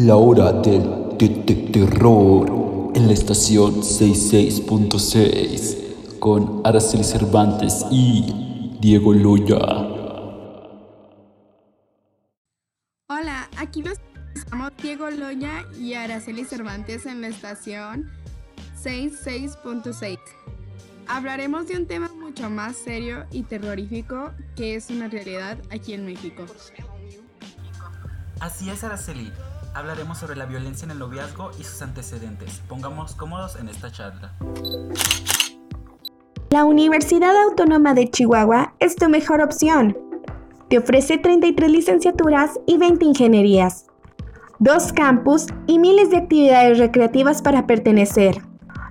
La hora del terror en la estación 66.6 con Araceli Cervantes y Diego Loya. Hola, aquí nos estamos Diego Loya y Araceli Cervantes en la estación 66.6. Hablaremos de un tema mucho más serio y terrorífico que es una realidad aquí en México. Así es, Araceli. Hablaremos sobre la violencia en el noviazgo y sus antecedentes. Pongamos cómodos en esta charla. La Universidad Autónoma de Chihuahua es tu mejor opción. Te ofrece 33 licenciaturas y 20 ingenierías, dos campus y miles de actividades recreativas para pertenecer.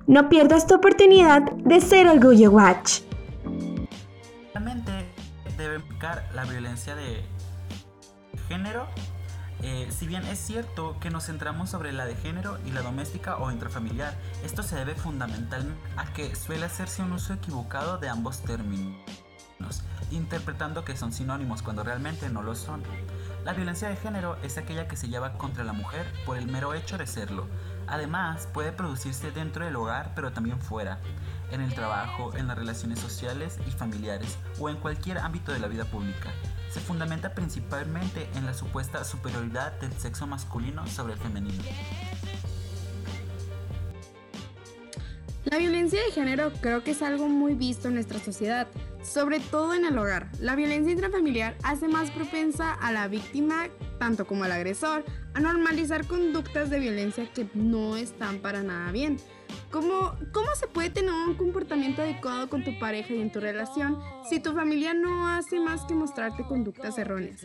No pierdas tu oportunidad de ser Orgullo Watch. Realmente debe implicar la violencia de género eh, si bien es cierto que nos centramos sobre la de género y la doméstica o intrafamiliar, esto se debe fundamentalmente a que suele hacerse un uso equivocado de ambos términos, interpretando que son sinónimos cuando realmente no lo son. La violencia de género es aquella que se lleva contra la mujer por el mero hecho de serlo. Además, puede producirse dentro del hogar, pero también fuera, en el trabajo, en las relaciones sociales y familiares, o en cualquier ámbito de la vida pública se fundamenta principalmente en la supuesta superioridad del sexo masculino sobre el femenino. La violencia de género creo que es algo muy visto en nuestra sociedad, sobre todo en el hogar. La violencia intrafamiliar hace más propensa a la víctima, tanto como al agresor, a normalizar conductas de violencia que no están para nada bien. ¿Cómo, ¿Cómo se puede tener un comportamiento adecuado con tu pareja y en tu relación si tu familia no hace más que mostrarte conductas erróneas?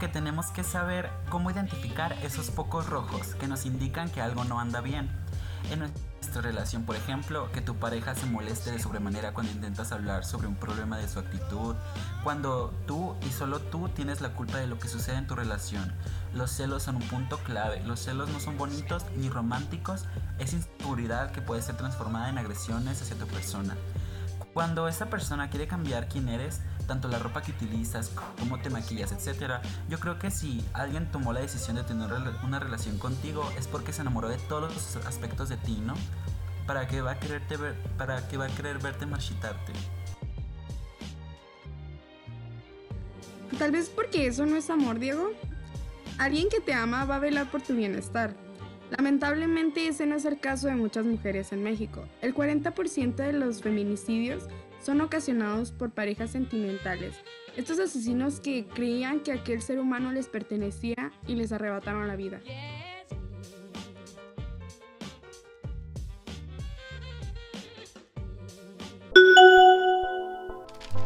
Que tenemos que saber cómo identificar esos focos rojos que nos indican que algo no anda bien. En nuestra relación, por ejemplo, que tu pareja se moleste de sobremanera cuando intentas hablar sobre un problema de su actitud, cuando tú y solo tú tienes la culpa de lo que sucede en tu relación. Los celos son un punto clave. Los celos no son bonitos ni románticos, es inseguridad que puede ser transformada en agresiones hacia tu persona. Cuando esa persona quiere cambiar quién eres, tanto la ropa que utilizas, cómo te maquillas, etc. Yo creo que si alguien tomó la decisión de tener una relación contigo es porque se enamoró de todos los aspectos de ti, ¿no? ¿Para qué va a quererte ver, para qué va a querer verte marchitarte? Tal vez porque eso no es amor, Diego. Alguien que te ama va a velar por tu bienestar. Lamentablemente ese no es el caso de muchas mujeres en México. El 40% de los feminicidios son ocasionados por parejas sentimentales. Estos asesinos que creían que aquel ser humano les pertenecía y les arrebataron la vida.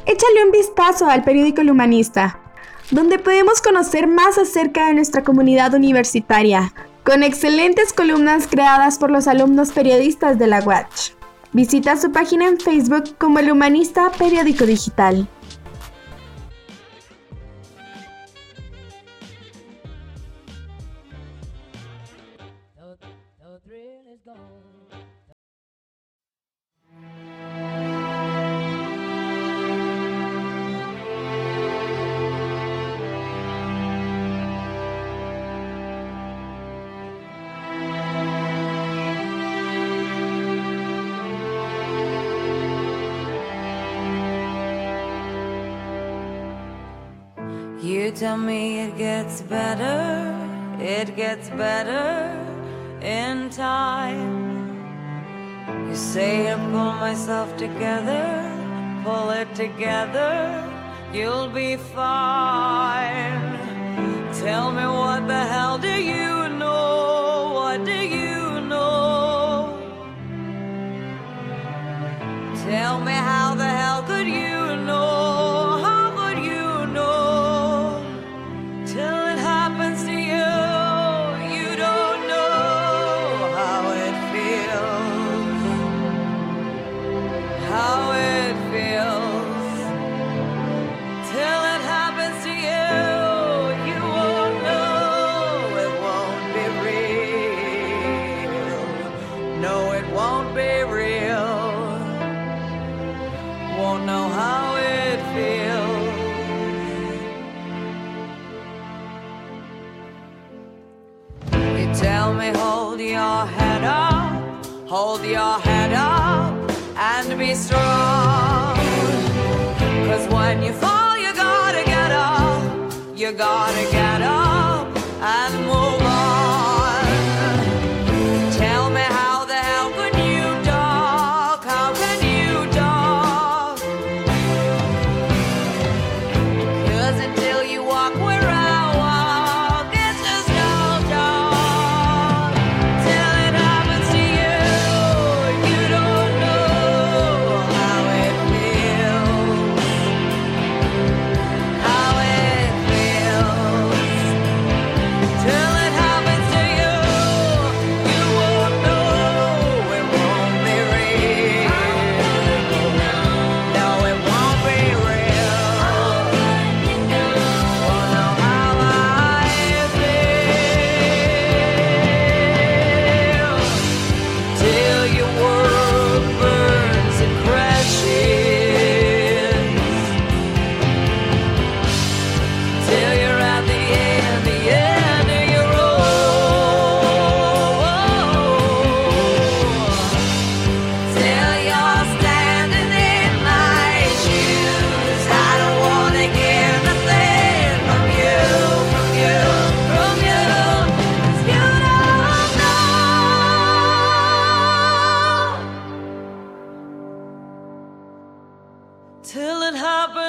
Échale un vistazo al periódico El Humanista, donde podemos conocer más acerca de nuestra comunidad universitaria, con excelentes columnas creadas por los alumnos periodistas de la Watch. Visita su página en Facebook como El Humanista Periódico Digital. Tell me it gets better, it gets better in time. You say I pull myself together, pull it together, you'll be fine. Tell me what the hell do you know? What do you know? Tell me how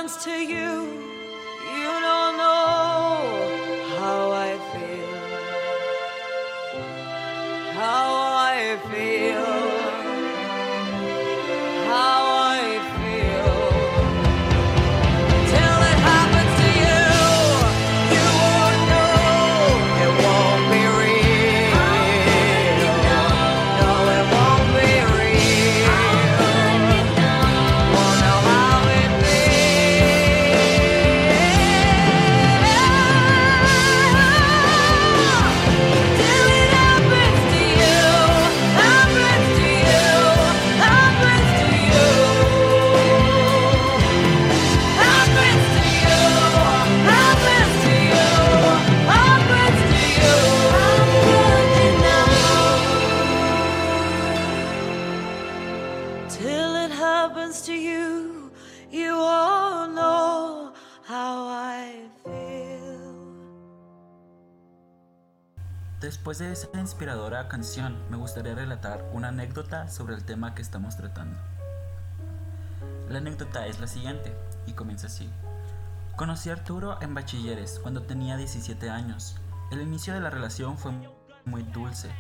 to you. Después de esa inspiradora canción, me gustaría relatar una anécdota sobre el tema que estamos tratando. La anécdota es la siguiente, y comienza así. Conocí a Arturo en bachilleres cuando tenía 17 años. El inicio de la relación fue muy dulce.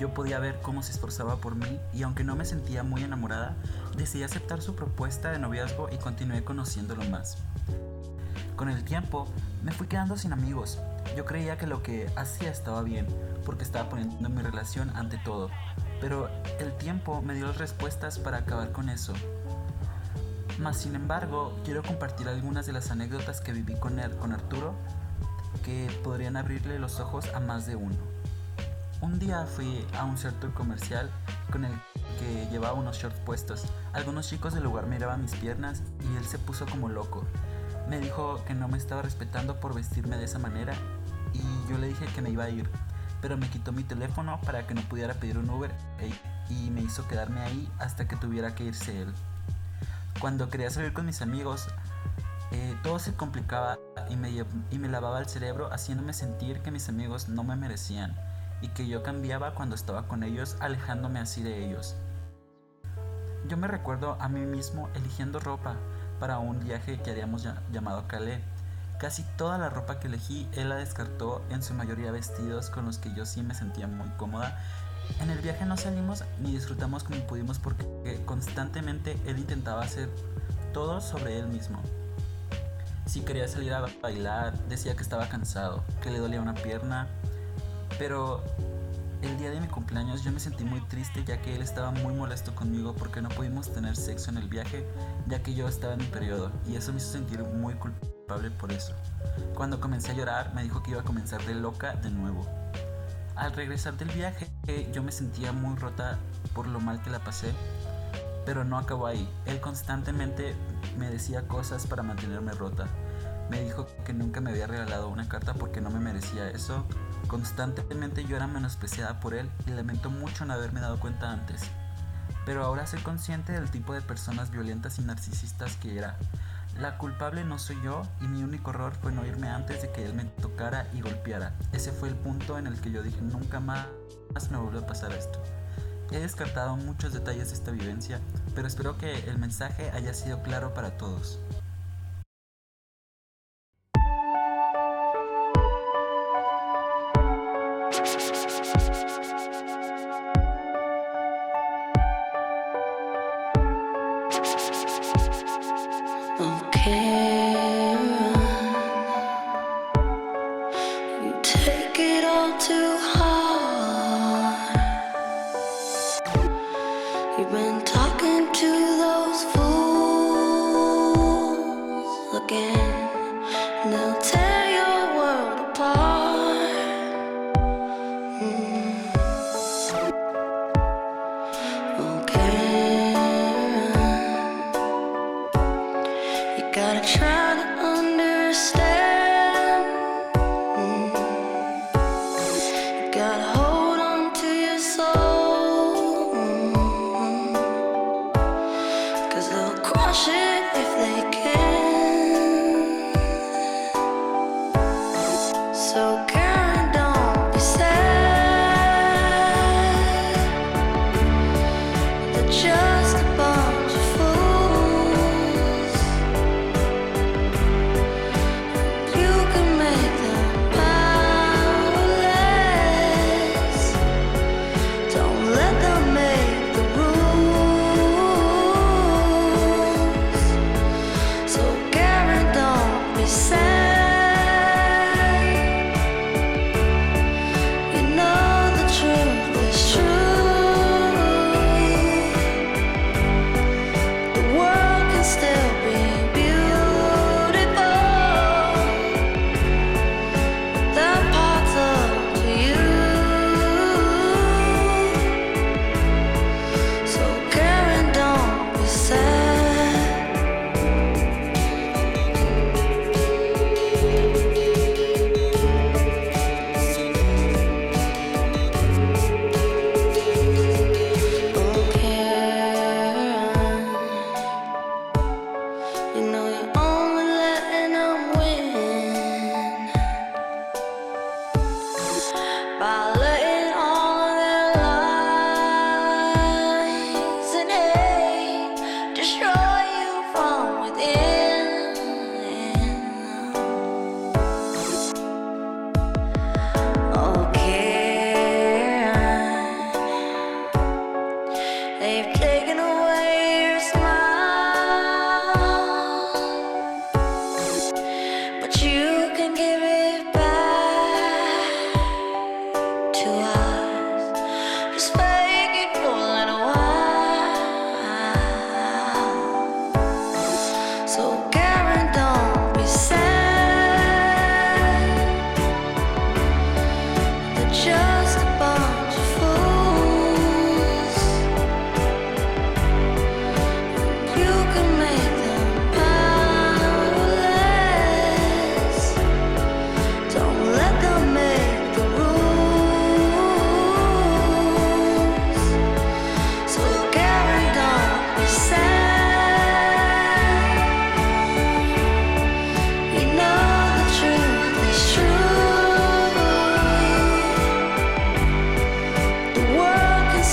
Yo podía ver cómo se esforzaba por mí y aunque no me sentía muy enamorada, decidí aceptar su propuesta de noviazgo y continué conociéndolo más. Con el tiempo, me fui quedando sin amigos. Yo creía que lo que hacía estaba bien, porque estaba poniendo mi relación ante todo. Pero el tiempo me dio las respuestas para acabar con eso. Mas, sin embargo, quiero compartir algunas de las anécdotas que viví con él, con Arturo, que podrían abrirle los ojos a más de uno. Un día fui a un centro comercial con el que llevaba unos shorts puestos. Algunos chicos del lugar miraban mis piernas y él se puso como loco. Me dijo que no me estaba respetando por vestirme de esa manera y yo le dije que me iba a ir, pero me quitó mi teléfono para que no pudiera pedir un Uber y me hizo quedarme ahí hasta que tuviera que irse él. Cuando quería salir con mis amigos, eh, todo se complicaba y me, y me lavaba el cerebro haciéndome sentir que mis amigos no me merecían y que yo cambiaba cuando estaba con ellos alejándome así de ellos. Yo me recuerdo a mí mismo eligiendo ropa para un viaje que haríamos ya- llamado Calais. Casi toda la ropa que elegí él la descartó, en su mayoría vestidos con los que yo sí me sentía muy cómoda. En el viaje no salimos ni disfrutamos como pudimos porque constantemente él intentaba hacer todo sobre él mismo. Si quería salir a bailar, decía que estaba cansado, que le dolía una pierna, pero el día de mi cumpleaños yo me sentí muy triste ya que él estaba muy molesto conmigo porque no pudimos tener sexo en el viaje ya que yo estaba en mi periodo y eso me hizo sentir muy culpable por eso. Cuando comencé a llorar me dijo que iba a comenzar de loca de nuevo. Al regresar del viaje yo me sentía muy rota por lo mal que la pasé, pero no acabó ahí. Él constantemente me decía cosas para mantenerme rota. Me dijo que nunca me había regalado una carta porque no me merecía eso. Constantemente yo era menospreciada por él y lamento mucho no haberme dado cuenta antes. Pero ahora soy consciente del tipo de personas violentas y narcisistas que era. La culpable no soy yo y mi único error fue no irme antes de que él me tocara y golpeara. Ese fue el punto en el que yo dije nunca más me vuelve a pasar esto. He descartado muchos detalles de esta vivencia, pero espero que el mensaje haya sido claro para todos.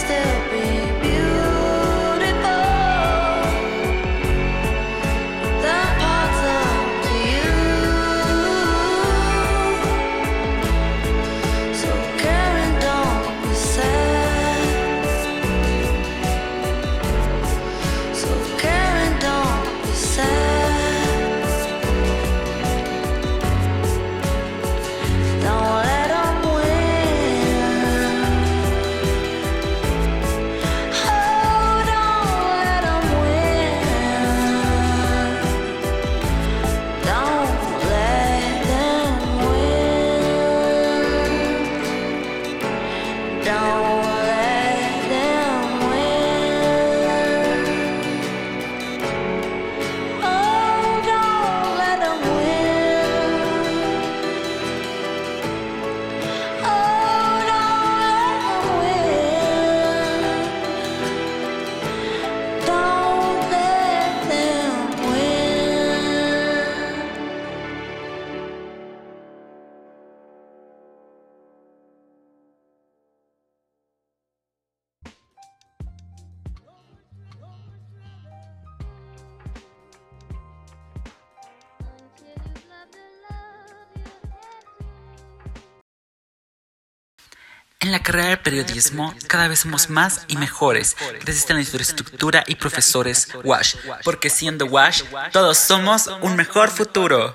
still. En la carrera de periodismo, cada vez somos más y mejores, gracias a la infraestructura y profesores WASH, porque siendo WASH, todos somos un mejor futuro.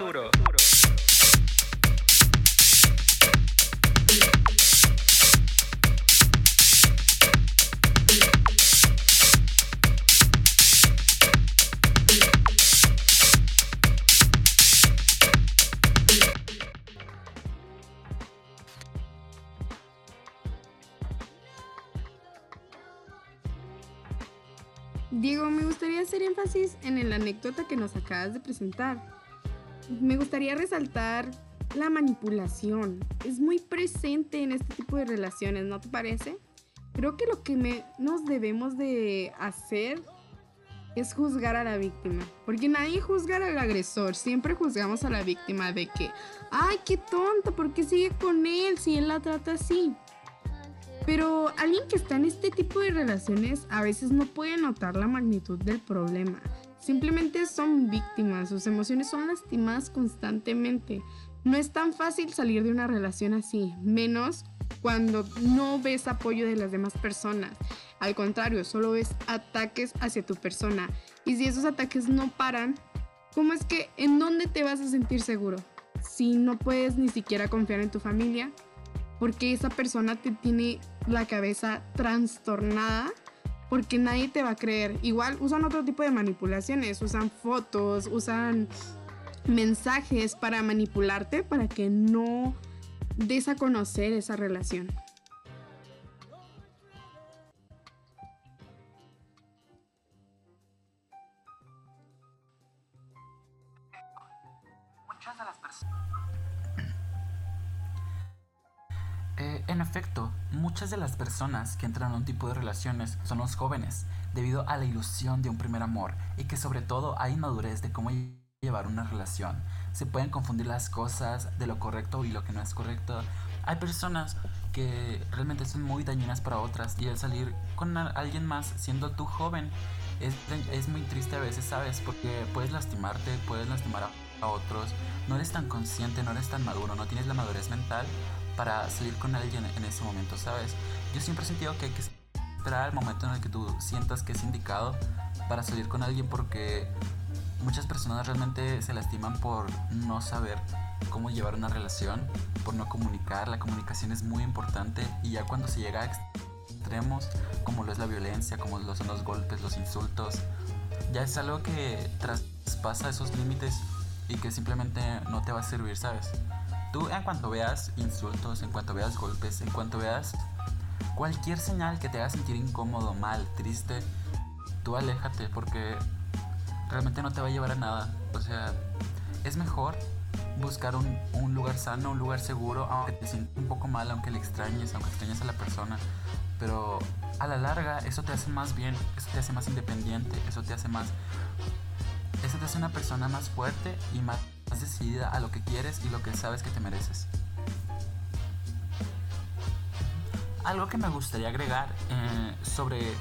Diego, me gustaría hacer énfasis en la anécdota que nos acabas de presentar. Me gustaría resaltar la manipulación. Es muy presente en este tipo de relaciones, ¿no te parece? Creo que lo que menos debemos de hacer es juzgar a la víctima. Porque nadie juzga al agresor. Siempre juzgamos a la víctima de que, ay, qué tonto, ¿por qué sigue con él si él la trata así? Pero alguien que está en este tipo de relaciones a veces no puede notar la magnitud del problema. Simplemente son víctimas, sus emociones son lastimadas constantemente. No es tan fácil salir de una relación así, menos cuando no ves apoyo de las demás personas. Al contrario, solo ves ataques hacia tu persona. Y si esos ataques no paran, ¿cómo es que en dónde te vas a sentir seguro? Si no puedes ni siquiera confiar en tu familia, porque esa persona te tiene la cabeza trastornada porque nadie te va a creer. Igual usan otro tipo de manipulaciones, usan fotos, usan mensajes para manipularte para que no des a conocer esa relación. En efecto, muchas de las personas que entran a un tipo de relaciones son los jóvenes, debido a la ilusión de un primer amor y que sobre todo hay inmadurez de cómo llevar una relación. Se pueden confundir las cosas de lo correcto y lo que no es correcto. Hay personas que realmente son muy dañinas para otras y al salir con alguien más siendo tú joven es, es muy triste a veces, ¿sabes? Porque puedes lastimarte, puedes lastimar a, a otros, no eres tan consciente, no eres tan maduro, no tienes la madurez mental para salir con alguien en ese momento, ¿sabes? Yo siempre he sentido que hay que esperar al momento en el que tú sientas que es indicado para salir con alguien porque muchas personas realmente se lastiman por no saber cómo llevar una relación, por no comunicar. La comunicación es muy importante y ya cuando se llega a extremos, como lo es la violencia, como lo son los golpes, los insultos, ya es algo que traspasa esos límites y que simplemente no te va a servir, ¿sabes? Tú en cuanto veas insultos, en cuanto veas golpes, en cuanto veas cualquier señal que te haga sentir incómodo, mal, triste, tú aléjate porque realmente no te va a llevar a nada. O sea, es mejor buscar un, un, lugar sano, un lugar seguro, aunque te sientas un poco mal, aunque le extrañes, aunque extrañes a la persona. Pero a la larga eso te hace más bien, eso te hace más independiente, eso te hace más... Eso te hace una persona más fuerte y más decidida a lo que quieres y lo que sabes que te mereces. Algo que me gustaría agregar eh, sobre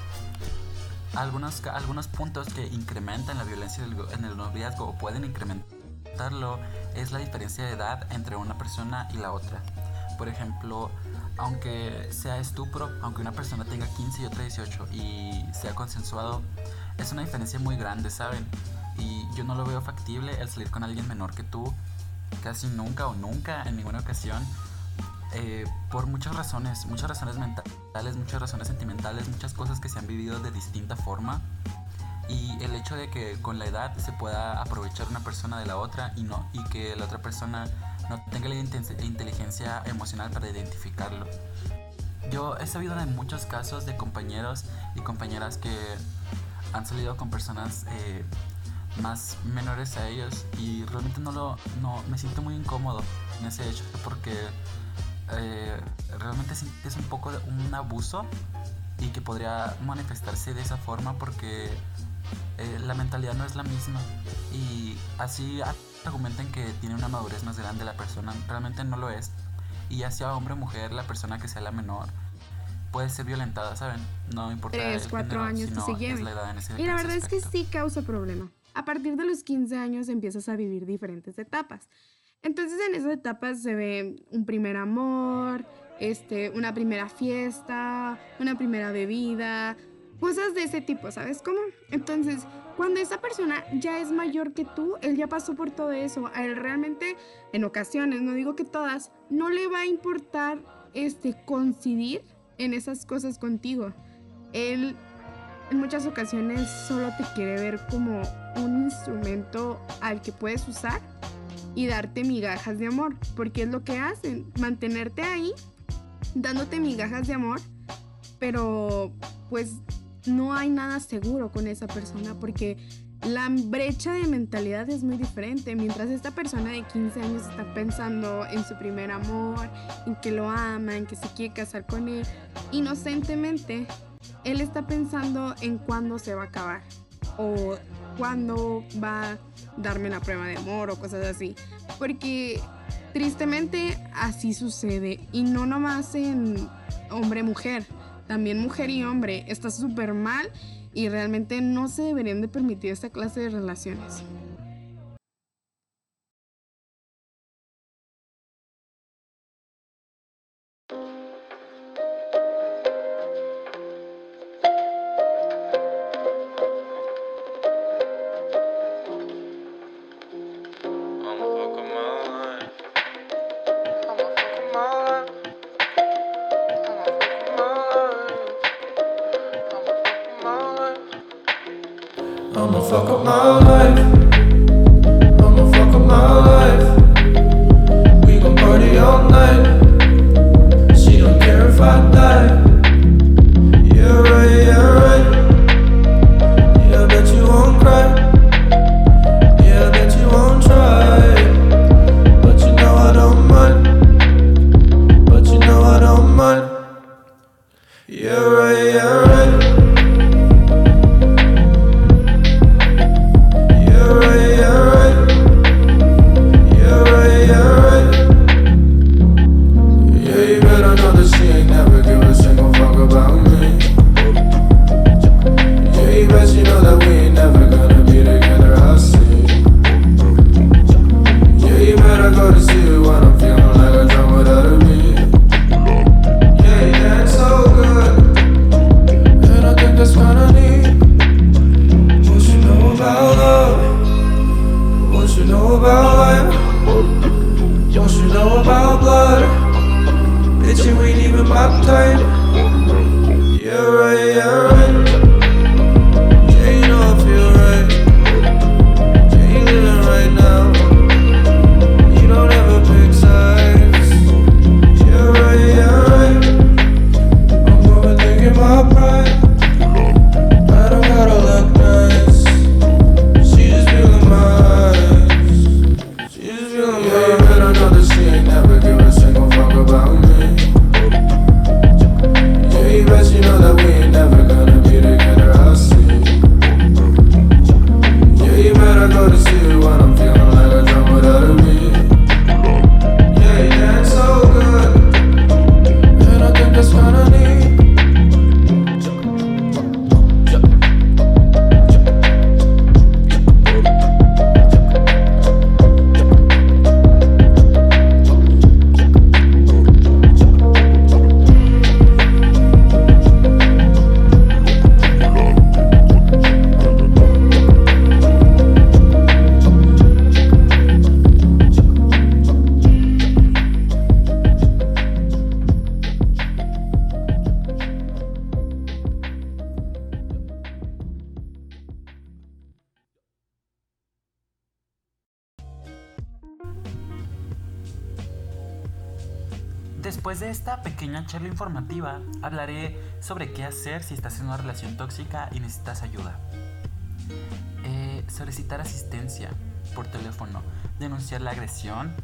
algunos, algunos puntos que incrementan la violencia en el noviazgo o pueden incrementarlo es la diferencia de edad entre una persona y la otra. Por ejemplo, aunque sea estupro, aunque una persona tenga 15 y otra 18 y sea consensuado, es una diferencia muy grande, ¿saben? Y yo no lo veo factible el salir con alguien menor que tú, casi nunca o nunca, en ninguna ocasión, eh, por muchas razones, muchas razones mentales, muchas razones sentimentales, muchas cosas que se han vivido de distinta forma. Y el hecho de que con la edad se pueda aprovechar una persona de la otra y, no, y que la otra persona no tenga la inteligencia emocional para identificarlo. Yo he sabido de muchos casos de compañeros y compañeras que han salido con personas eh, más menores a ellos y realmente no lo no me siento muy incómodo en ese hecho porque eh, realmente es un poco un abuso y que podría manifestarse de esa forma porque eh, la mentalidad no es la misma y así argumentan que tiene una madurez más grande la persona realmente no lo es y ya sea hombre o mujer la persona que sea la menor puede ser violentada, ¿saben? No importa. Tres, cuatro años que se lleve. y la verdad es que sí causa problema a partir de los 15 años empiezas a vivir diferentes etapas. Entonces en esas etapas se ve un primer amor, este, una primera fiesta, una primera bebida, cosas de ese tipo, ¿sabes cómo? Entonces, cuando esa persona ya es mayor que tú, él ya pasó por todo eso, a él realmente, en ocasiones, no digo que todas, no le va a importar este, coincidir en esas cosas contigo. Él en muchas ocasiones solo te quiere ver como un instrumento al que puedes usar y darte migajas de amor, porque es lo que hacen, mantenerte ahí dándote migajas de amor, pero pues no hay nada seguro con esa persona porque la brecha de mentalidad es muy diferente. Mientras esta persona de 15 años está pensando en su primer amor, en que lo ama, en que se quiere casar con él, inocentemente, él está pensando en cuándo se va a acabar o cuándo va a darme la prueba de amor o cosas así. Porque tristemente así sucede y no nomás en hombre-mujer también mujer y hombre, está súper mal y realmente no se deberían de permitir esta clase de relaciones. Yeah, esta pequeña charla informativa, hablaré sobre qué hacer si estás en una relación tóxica y necesitas ayuda. Eh, solicitar asistencia por teléfono, denunciar la agresión,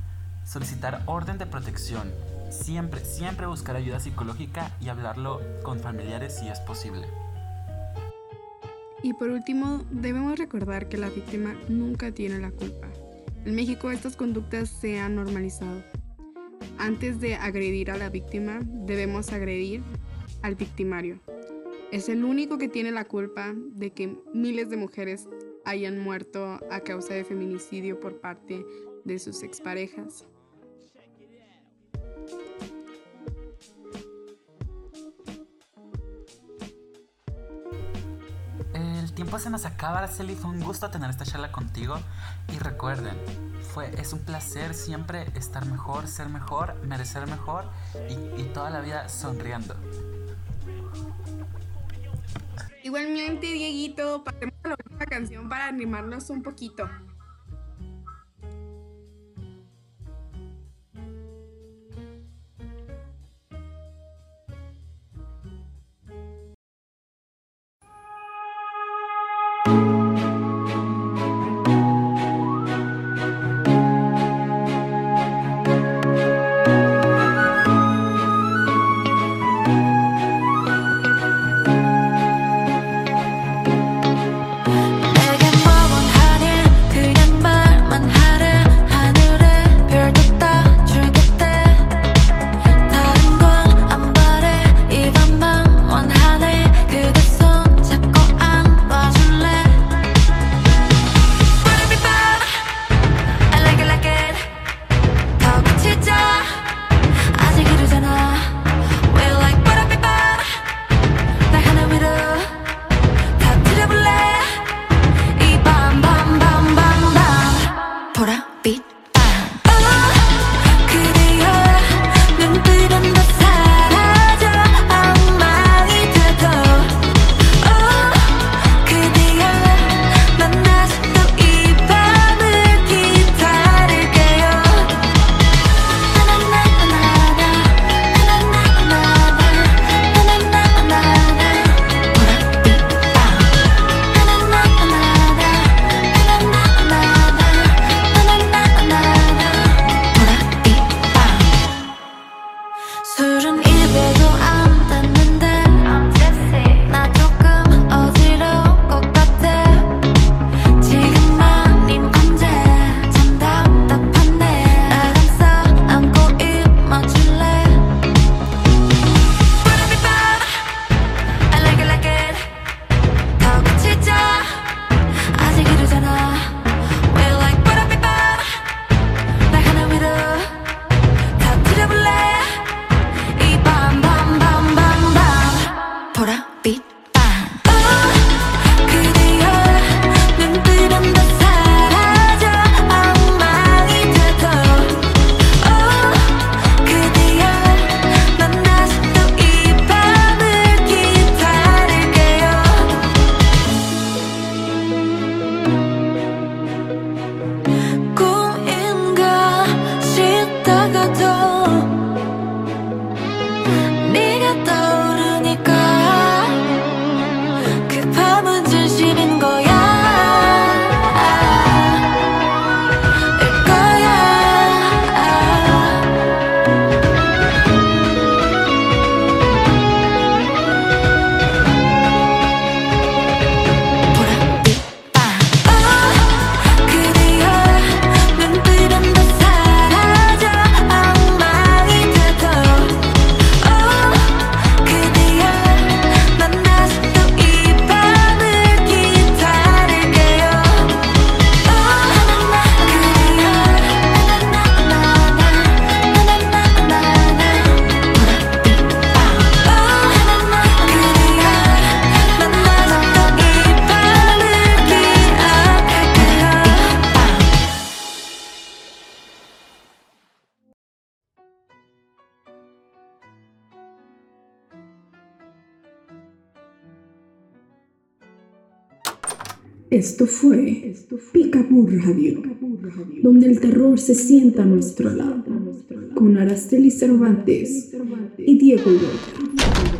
solicitar orden de protección, siempre, siempre buscar ayuda psicológica y hablarlo con familiares si es posible. Y por último, debemos recordar que la víctima nunca tiene la culpa. En México estas conductas se han normalizado. Antes de agredir a la víctima, debemos agredir al victimario. Es el único que tiene la culpa de que miles de mujeres hayan muerto a causa de feminicidio por parte de sus exparejas. El tiempo se nos acaba, Araceli. Fue un gusto tener esta charla contigo. Y recuerden, fue, es un placer siempre estar mejor, ser mejor, merecer mejor y, y toda la vida sonriendo. Igualmente, Dieguito, pasemos a la última canción para animarnos un poquito. Esto fue Picaboo Radio, donde el terror se sienta a nuestro lado, con Araceli Cervantes y Diego Llora.